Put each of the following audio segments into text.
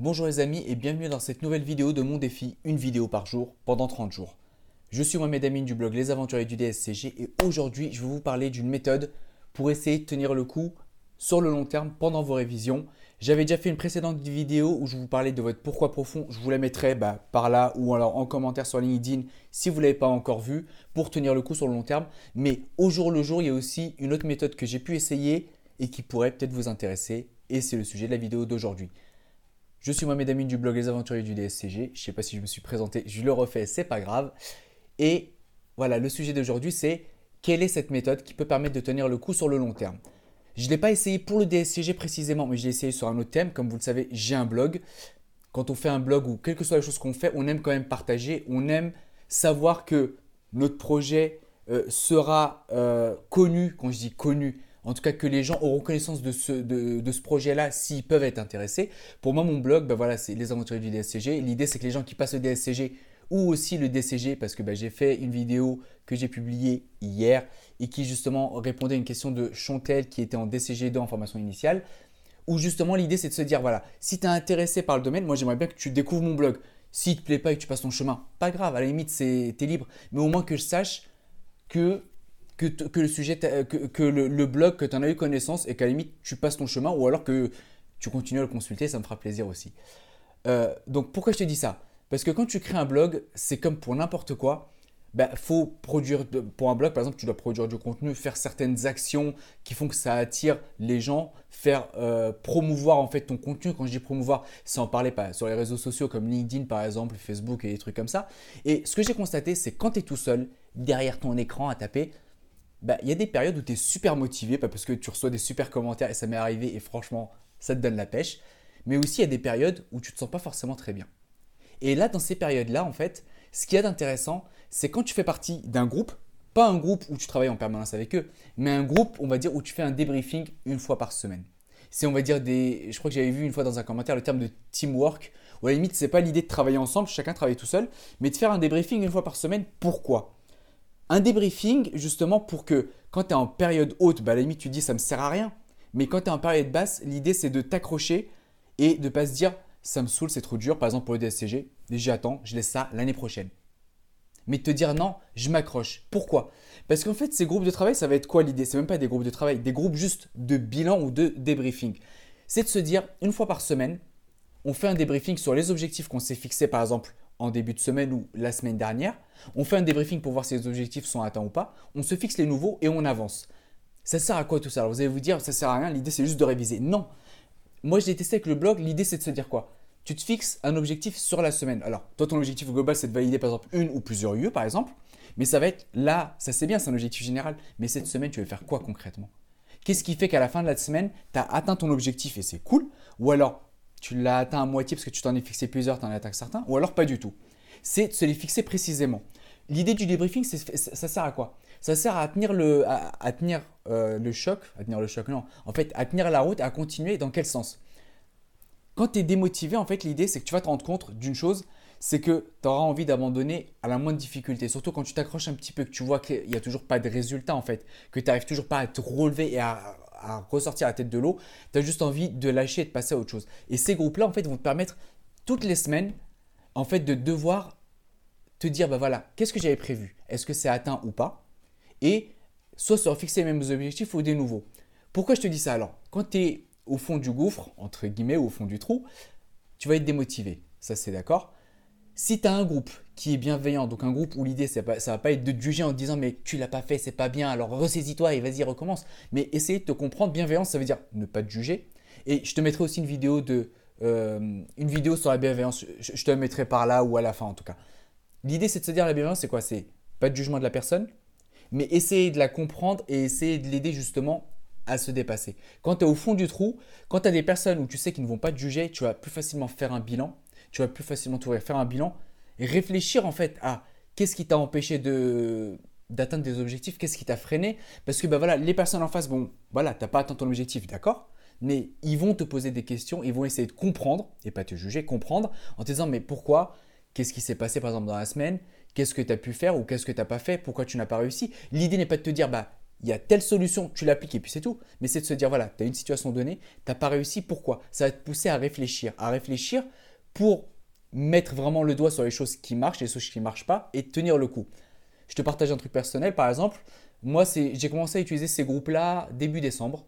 Bonjour les amis et bienvenue dans cette nouvelle vidéo de mon défi, une vidéo par jour pendant 30 jours. Je suis Mohamed Amine du blog Les Aventuriers du DSCG et aujourd'hui je vais vous parler d'une méthode pour essayer de tenir le coup sur le long terme pendant vos révisions. J'avais déjà fait une précédente vidéo où je vous parlais de votre pourquoi profond. Je vous la mettrai bah, par là ou alors en commentaire sur LinkedIn si vous ne l'avez pas encore vu pour tenir le coup sur le long terme. Mais au jour le jour, il y a aussi une autre méthode que j'ai pu essayer et qui pourrait peut-être vous intéresser. Et c'est le sujet de la vidéo d'aujourd'hui. Je suis Mohamed Amine du blog Les Aventuriers du DSCG. Je ne sais pas si je me suis présenté, je le refais, c'est pas grave. Et voilà, le sujet d'aujourd'hui, c'est quelle est cette méthode qui peut permettre de tenir le coup sur le long terme? Je ne l'ai pas essayé pour le DSCG précisément, mais je l'ai essayé sur un autre thème. Comme vous le savez, j'ai un blog. Quand on fait un blog ou quelles que soient les choses qu'on fait, on aime quand même partager. On aime savoir que notre projet euh, sera euh, connu. Quand je dis connu, en tout cas que les gens auront connaissance de ce, de, ce projet-là s'ils peuvent être intéressés. Pour moi, mon blog, ben voilà, c'est les aventuriers du DSCG. L'idée, c'est que les gens qui passent le DSCG ou aussi le DCG, parce que ben, j'ai fait une vidéo que j'ai publiée hier et qui justement répondait à une question de Chantel qui était en DCG2 en formation initiale, où justement l'idée c'est de se dire, voilà, si tu es intéressé par le domaine, moi j'aimerais bien que tu découvres mon blog. S'il ne te plaît pas et que tu passes ton chemin, pas grave, à la limite, tu es libre, mais au moins que je sache que que, le sujet, que, le, blog, que tu en as eu connaissance et qu'à la limite tu passes ton chemin ou alors que tu continues à le consulter, ça me fera plaisir aussi. Euh, donc pourquoi je te dis ça? Parce que quand tu crées un blog, c'est comme pour n'importe quoi. Bah, faut produire, pour un blog par exemple, tu dois produire du contenu, faire certaines actions qui font que ça attire les gens, faire euh, promouvoir en fait ton contenu. Quand je dis promouvoir, c'est en parler pas, sur les réseaux sociaux comme LinkedIn par exemple, Facebook et des trucs comme ça. Et ce que j'ai constaté, c'est quand tu es tout seul, derrière ton écran à taper, bah, il y a des périodes où tu es super motivé, pas parce que tu reçois des super commentaires et ça m'est arrivé et franchement, ça te donne la pêche. Mais aussi, il y a des périodes où tu te sens pas forcément très bien. Et là, dans ces périodes-là, en fait, ce qu'il y a d'intéressant, c'est quand tu fais partie d'un groupe, pas un groupe où tu travailles en permanence avec eux, mais un groupe, on va dire, où tu fais un débriefing une fois par semaine. C'est, on va dire, des. Je crois que j'avais vu une fois dans un commentaire le terme de teamwork, où à la limite, c'est pas l'idée de travailler ensemble, chacun travaille tout seul, mais de faire un débriefing une fois par semaine. Pourquoi? Un débriefing, justement, pour que quand tu es en période haute, bah, à la limite, tu dis ça me sert à rien. Mais quand tu es en période basse, l'idée, c'est de t'accrocher et de ne pas se dire ça me saoule, c'est trop dur. Par exemple, pour le DSCG, j'attends, je laisse ça l'année prochaine. Mais te dire non, je m'accroche. Pourquoi? Parce qu'en fait, ces groupes de travail, ça va être quoi l'idée? C'est même pas des groupes de travail, des groupes juste de bilan ou de débriefing. C'est de se dire, une fois par semaine, on fait un débriefing sur les objectifs qu'on s'est fixés, par exemple, en début de semaine ou la semaine dernière. On fait un débriefing pour voir si les objectifs sont atteints ou pas. On se fixe les nouveaux et on avance. Ça sert à quoi tout ça? Alors vous allez vous dire, ça sert à rien, l'idée c'est juste de réviser. Non. Moi je testé avec le blog, l'idée c'est de se dire quoi? Tu te fixes un objectif sur la semaine. Alors toi ton objectif global c'est de valider par exemple une ou plusieurs UE par exemple. Mais ça va être là, ça c'est bien, c'est un objectif général. Mais cette semaine tu veux faire quoi concrètement? Qu'est-ce qui fait qu'à la fin de la semaine, tu as atteint ton objectif et c'est cool? Ou alors tu l'as atteint à moitié parce que tu t'en es fixé plusieurs, tu en as atteint certains, ou alors pas du tout. C'est de se les fixer précisément. L'idée du débriefing, ça sert à quoi? Ça sert à tenir, le, à, tenir euh, le choc, à tenir le choc, non, en fait, à tenir la route, à continuer, dans quel sens? Quand tu es démotivé, en fait, l'idée, c'est que tu vas te rendre compte d'une chose, c'est que tu auras envie d'abandonner à la moindre difficulté. Surtout quand tu t'accroches un petit peu, que tu vois qu'il n'y a toujours pas de résultat, en fait, que tu n'arrives toujours pas à te relever et à, à ressortir la tête de l'eau, tu as juste envie de lâcher et de passer à autre chose. Et ces groupes-là, en fait, vont te permettre toutes les semaines, en fait, de devoir te dire, bah voilà, qu'est-ce que j'avais prévu? Est-ce que c'est atteint ou pas? Et soit se fixer les mêmes objectifs ou des nouveaux. Pourquoi je te dis ça alors? Quand tu es au fond du gouffre, entre guillemets, au fond du trou, tu vas être démotivé. Ça, c'est d'accord. Si tu as un groupe qui est bienveillant, donc un groupe où l'idée, ça ne va pas être de juger en disant mais tu l'as pas fait, c'est pas bien, alors ressaisis-toi et vas-y, recommence. Mais essayer de te comprendre, bienveillance, ça veut dire ne pas te juger. Et je te mettrai aussi une vidéo, de, euh, une vidéo sur la bienveillance, je, te la mettrai par là ou à la fin en tout cas. L'idée, c'est de se dire la bienveillance, c'est quoi? C'est pas de jugement de la personne, mais essayer de la comprendre et essayer de l'aider justement à se dépasser. Quand tu es au fond du trou, quand tu as des personnes où tu sais qu'ils ne vont pas te juger, tu vas plus facilement faire un bilan tu vas plus facilement t'ouvrir, faire un bilan réfléchir en fait à qu'est-ce qui t'a empêché de d'atteindre des objectifs, qu'est-ce qui t'a freiné. Parce que bah voilà, les personnes en face, bon, voilà, t'as pas atteint ton objectif, d'accord. Mais ils vont te poser des questions, ils vont essayer de comprendre, et pas te juger, comprendre, en te disant mais pourquoi? Qu'est-ce qui s'est passé par exemple dans la semaine? Qu'est-ce que tu as pu faire ou qu'est-ce que tu n'as pas fait? Pourquoi tu n'as pas réussi? L'idée n'est pas de te dire bah il y a telle solution, tu l'appliques et puis c'est tout. Mais c'est de se dire, voilà, tu as une situation donnée, tu n'as pas réussi, pourquoi? Ça va te pousser à réfléchir, à réfléchir pour mettre vraiment le doigt sur les choses qui marchent, les choses qui ne marchent pas et tenir le coup. Je te partage un truc personnel, par exemple, moi j'ai commencé à utiliser ces groupes-là début décembre.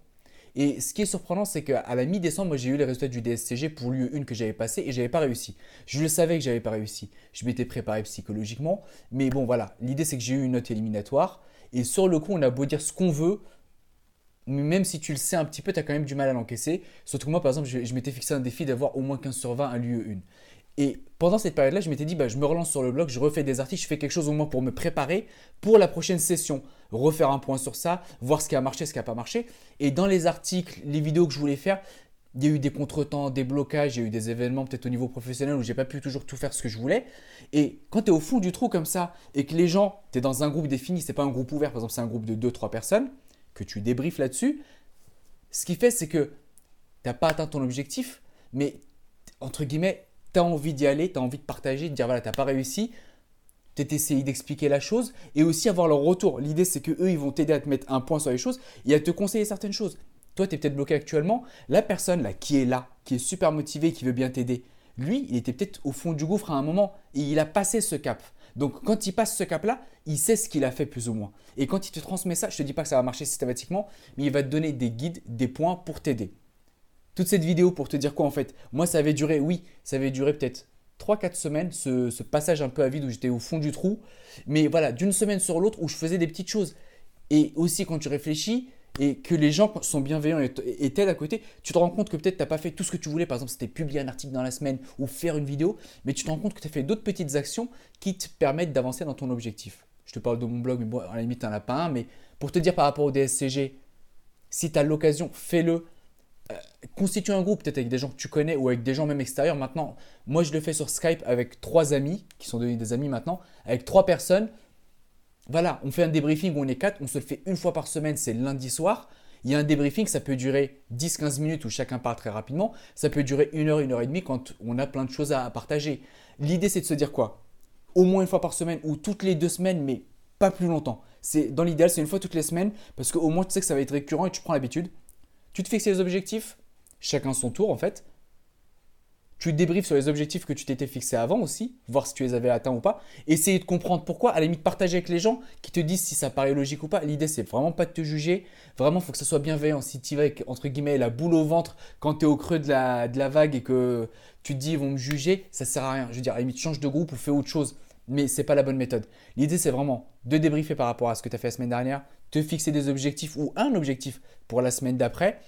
Et ce qui est surprenant, c'est qu'à la mi-décembre, j'ai eu les résultats du DSCG pour l'UE1 que j'avais passé et j'avais pas réussi. Je le savais que j'avais pas réussi. Je m'étais préparé psychologiquement. Mais bon, voilà. L'idée, c'est que j'ai eu une note éliminatoire. Et sur le coup, on a beau dire ce qu'on veut. Même si tu le sais un petit peu, tu as quand même du mal à l'encaisser. Surtout que moi, par exemple, je, m'étais fixé un défi d'avoir au moins 15 sur 20 à l'UE1. Et pendant cette période-là, je m'étais dit, bah, je me relance sur le blog, je refais des articles, je fais quelque chose au moins pour me préparer pour la prochaine session. Refaire un point sur ça, voir ce qui a marché, ce qui n'a pas marché. Et dans les articles, les vidéos que je voulais faire, il y a eu des contretemps, des blocages, il y a eu des événements peut-être au niveau professionnel où j'ai pas pu toujours tout faire ce que je voulais. Et quand tu es au fond du trou comme ça et que les gens, tu es dans un groupe défini, c'est pas un groupe ouvert, par exemple, c'est un groupe de 2-3 personnes, que tu débriefes là-dessus, ce qui fait c'est que tu n'as pas atteint ton objectif, mais entre guillemets, tu as envie d'y aller, tu as envie de partager, de dire voilà, tu n'as pas réussi, tu essayé d'expliquer la chose et aussi avoir leur retour. L'idée, c'est qu'eux, ils vont t'aider à te mettre un point sur les choses et à te conseiller certaines choses. Toi, tu es peut-être bloqué actuellement. La personne là qui est là, qui est super motivée, qui veut bien t'aider, lui, il était peut-être au fond du gouffre à un moment et il a passé ce cap. Donc, quand il passe ce cap-là, il sait ce qu'il a fait plus ou moins. Et quand il te transmet ça, je ne te dis pas que ça va marcher systématiquement, mais il va te donner des guides, des points pour t'aider toute cette vidéo pour te dire quoi en fait Moi, ça avait duré, oui, ça avait duré peut-être 3-4 semaines, ce, passage un peu à vide où j'étais au fond du trou. Mais voilà, d'une semaine sur l'autre où je faisais des petites choses. Et aussi quand tu réfléchis et que les gens sont bienveillants et t'aident à côté, tu te rends compte que peut-être tu n'as pas fait tout ce que tu voulais. Par exemple, c'était publier un article dans la semaine ou faire une vidéo. Mais tu te rends compte que tu as fait d'autres petites actions qui te permettent d'avancer dans ton objectif. Je te parle de mon blog, mais bon, à la limite, un. Mais pour te dire par rapport au DSCG, si tu as l'occasion, fais-le euh, constitue un groupe peut-être avec des gens que tu connais ou avec des gens même extérieurs. Maintenant, moi je le fais sur Skype avec trois amis, qui sont devenus des amis maintenant, avec trois personnes. Voilà, on fait un débriefing où on est quatre, on se le fait une fois par semaine, c'est lundi soir. Il y a un débriefing, ça peut durer 10-15 minutes où chacun parle très rapidement. Ça peut durer une heure, une heure et demie quand on a plein de choses à partager. L'idée, c'est de se dire quoi? Au moins une fois par semaine ou toutes les deux semaines, mais pas plus longtemps. C'est Dans l'idéal, c'est une fois toutes les semaines parce qu'au moins tu sais que ça va être récurrent et tu prends l'habitude. Tu te fixes les objectifs, chacun son tour en fait. Tu débriefes sur les objectifs que tu t'étais fixé avant aussi, voir si tu les avais atteints ou pas. Essayer de comprendre pourquoi, à la limite partager avec les gens qui te disent si ça paraît logique ou pas. L'idée c'est vraiment pas de te juger, vraiment faut que ça soit bienveillant. Si tu vas avec entre guillemets la boule au ventre quand tu es au creux de la, de la vague et que tu te dis ils vont me juger, ça sert à rien. Je veux dire, à la limite change de groupe ou fais autre chose mais ce n'est pas la bonne méthode. L'idée, c'est vraiment de débriefer par rapport à ce que tu as fait la semaine dernière, te fixer des objectifs ou un objectif pour la semaine d'après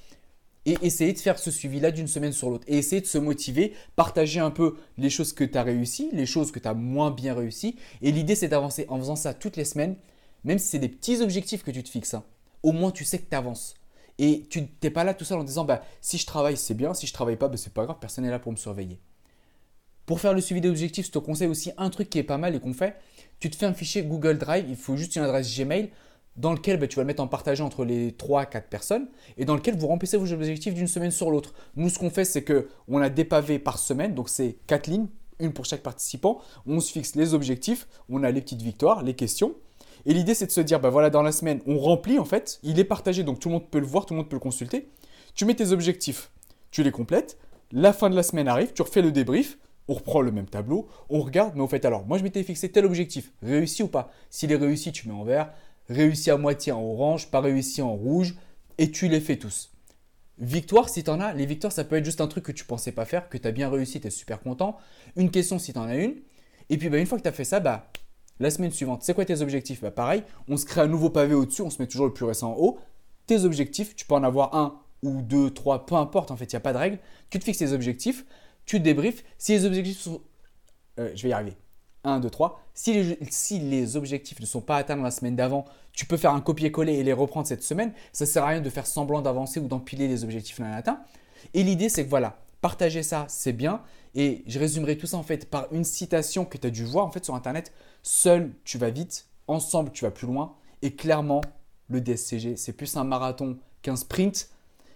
et essayer de faire ce suivi-là d'une semaine sur l'autre et essayer de se motiver, partager un peu les choses que tu as réussi, les choses que tu as moins bien réussi. Et l'idée, c'est d'avancer en faisant ça toutes les semaines, même si c'est des petits objectifs que tu te fixes. Hein. Au moins, tu sais que tu avances. Et tu n'es pas là tout seul en disant bah, si je travaille, c'est bien, si je travaille pas, bah, c'est pas grave, personne n'est là pour me surveiller. Pour faire le suivi des objectifs, je te conseille aussi un truc qui est pas mal et qu'on fait. Tu te fais un fichier Google Drive, il faut juste une adresse Gmail dans lequel bah, tu vas le mettre en partagé entre les 3-4 personnes et dans lequel vous remplissez vos objectifs d'une semaine sur l'autre. Nous, ce qu'on fait, c'est qu'on a des pavés par semaine, donc c'est 4 lignes, une pour chaque participant. On se fixe les objectifs, on a les petites victoires, les questions. Et l'idée, c'est de se dire, bah voilà, dans la semaine, on remplit en fait, il est partagé, donc tout le monde peut le voir, tout le monde peut le consulter. Tu mets tes objectifs, tu les complètes, la fin de la semaine arrive, tu refais le débrief, on reprend le même tableau, on regarde, mais au fait, alors, moi je m'étais fixé tel objectif, réussi ou pas? S'il est réussi, tu mets en vert, réussi à moitié en orange, pas réussi en rouge, et tu les fais tous. Victoire, si tu en as, les victoires, ça peut être juste un truc que tu pensais pas faire, que tu as bien réussi, tu es super content. Une question si tu en as une. Et puis, bah, une fois que tu as fait ça, bah, la semaine suivante, c'est quoi tes objectifs? Bah, Pareil, on se crée un nouveau pavé au-dessus, on se met toujours le plus récent en haut. Tes objectifs, tu peux en avoir un ou deux, trois, peu importe, en fait, il n'y a pas de règle. Tu te fixes tes objectifs, tu débriefes. Si les objectifs sont. Euh, je vais y arriver. 1, 2, 3. Si les, objectifs ne sont pas atteints dans la semaine d'avant, tu peux faire un copier-coller et les reprendre cette semaine. Ça ne sert à rien de faire semblant d'avancer ou d'empiler les objectifs non atteints. Et l'idée, c'est que voilà, partager ça, c'est bien. Et je résumerai tout ça en fait par une citation que tu as dû voir en fait sur Internet. Seul, tu vas vite. Ensemble, tu vas plus loin. Et clairement, le DSCG, c'est plus un marathon qu'un sprint.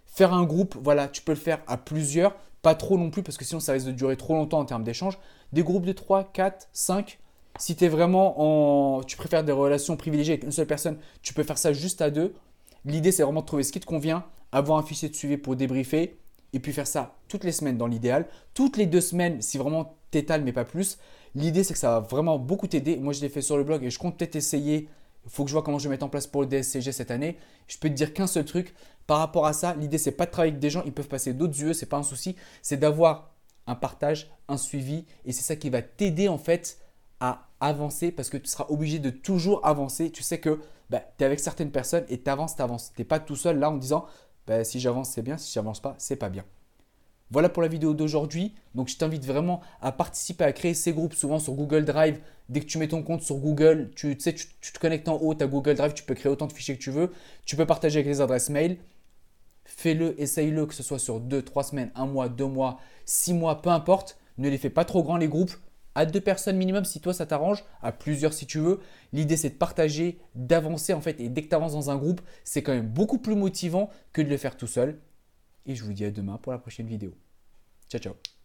Faire un groupe, voilà, tu peux le faire à plusieurs. Pas trop non plus parce que sinon ça risque de durer trop longtemps en termes d'échange. Des groupes de 3, 4, 5, Si tu vraiment en. Tu préfères des relations privilégiées avec une seule personne, tu peux faire ça juste à deux. L'idée, c'est vraiment de trouver ce qui te convient, avoir un fichier de suivi pour débriefer et puis faire ça toutes les semaines dans l'idéal. Toutes les deux semaines, si vraiment t'étales, mais pas plus. L'idée, c'est que ça va vraiment beaucoup t'aider. Moi, je l'ai fait sur le blog et je compte peut-être essayer. Faut que je vois comment je vais mettre en place pour le DSCG cette année. Je peux te dire qu'un seul truc. Par rapport à ça, l'idée, c'est pas de travailler avec des gens. Ils peuvent passer d'autres yeux, c'est pas un souci. C'est d'avoir un partage, un suivi. Et c'est ça qui va t'aider en fait à avancer parce que tu seras obligé de toujours avancer. Tu sais que bah, tu es avec certaines personnes et tu avances, tu avances. Tu n'es pas tout seul là en disant bah, si j'avance, c'est bien, si j'avance pas, c'est pas bien. Voilà pour la vidéo d'aujourd'hui. Donc je t'invite vraiment à participer à créer ces groupes souvent sur Google Drive. Dès que tu mets ton compte sur Google, tu, sais, tu, te connectes en haut, as Google Drive, tu peux créer autant de fichiers que tu veux. Tu peux partager avec les adresses mail. Fais-le, essaye-le, que ce soit sur 2, 3 semaines, 1 mois, 2 mois, 6 mois, peu importe. Ne les fais pas trop grands les groupes à deux personnes minimum si toi ça t'arrange, à plusieurs si tu veux. L'idée c'est de partager, d'avancer en fait et dès que tu avances dans un groupe, c'est quand même beaucoup plus motivant que de le faire tout seul. Et je vous dis à demain pour la prochaine vidéo. Ciao ciao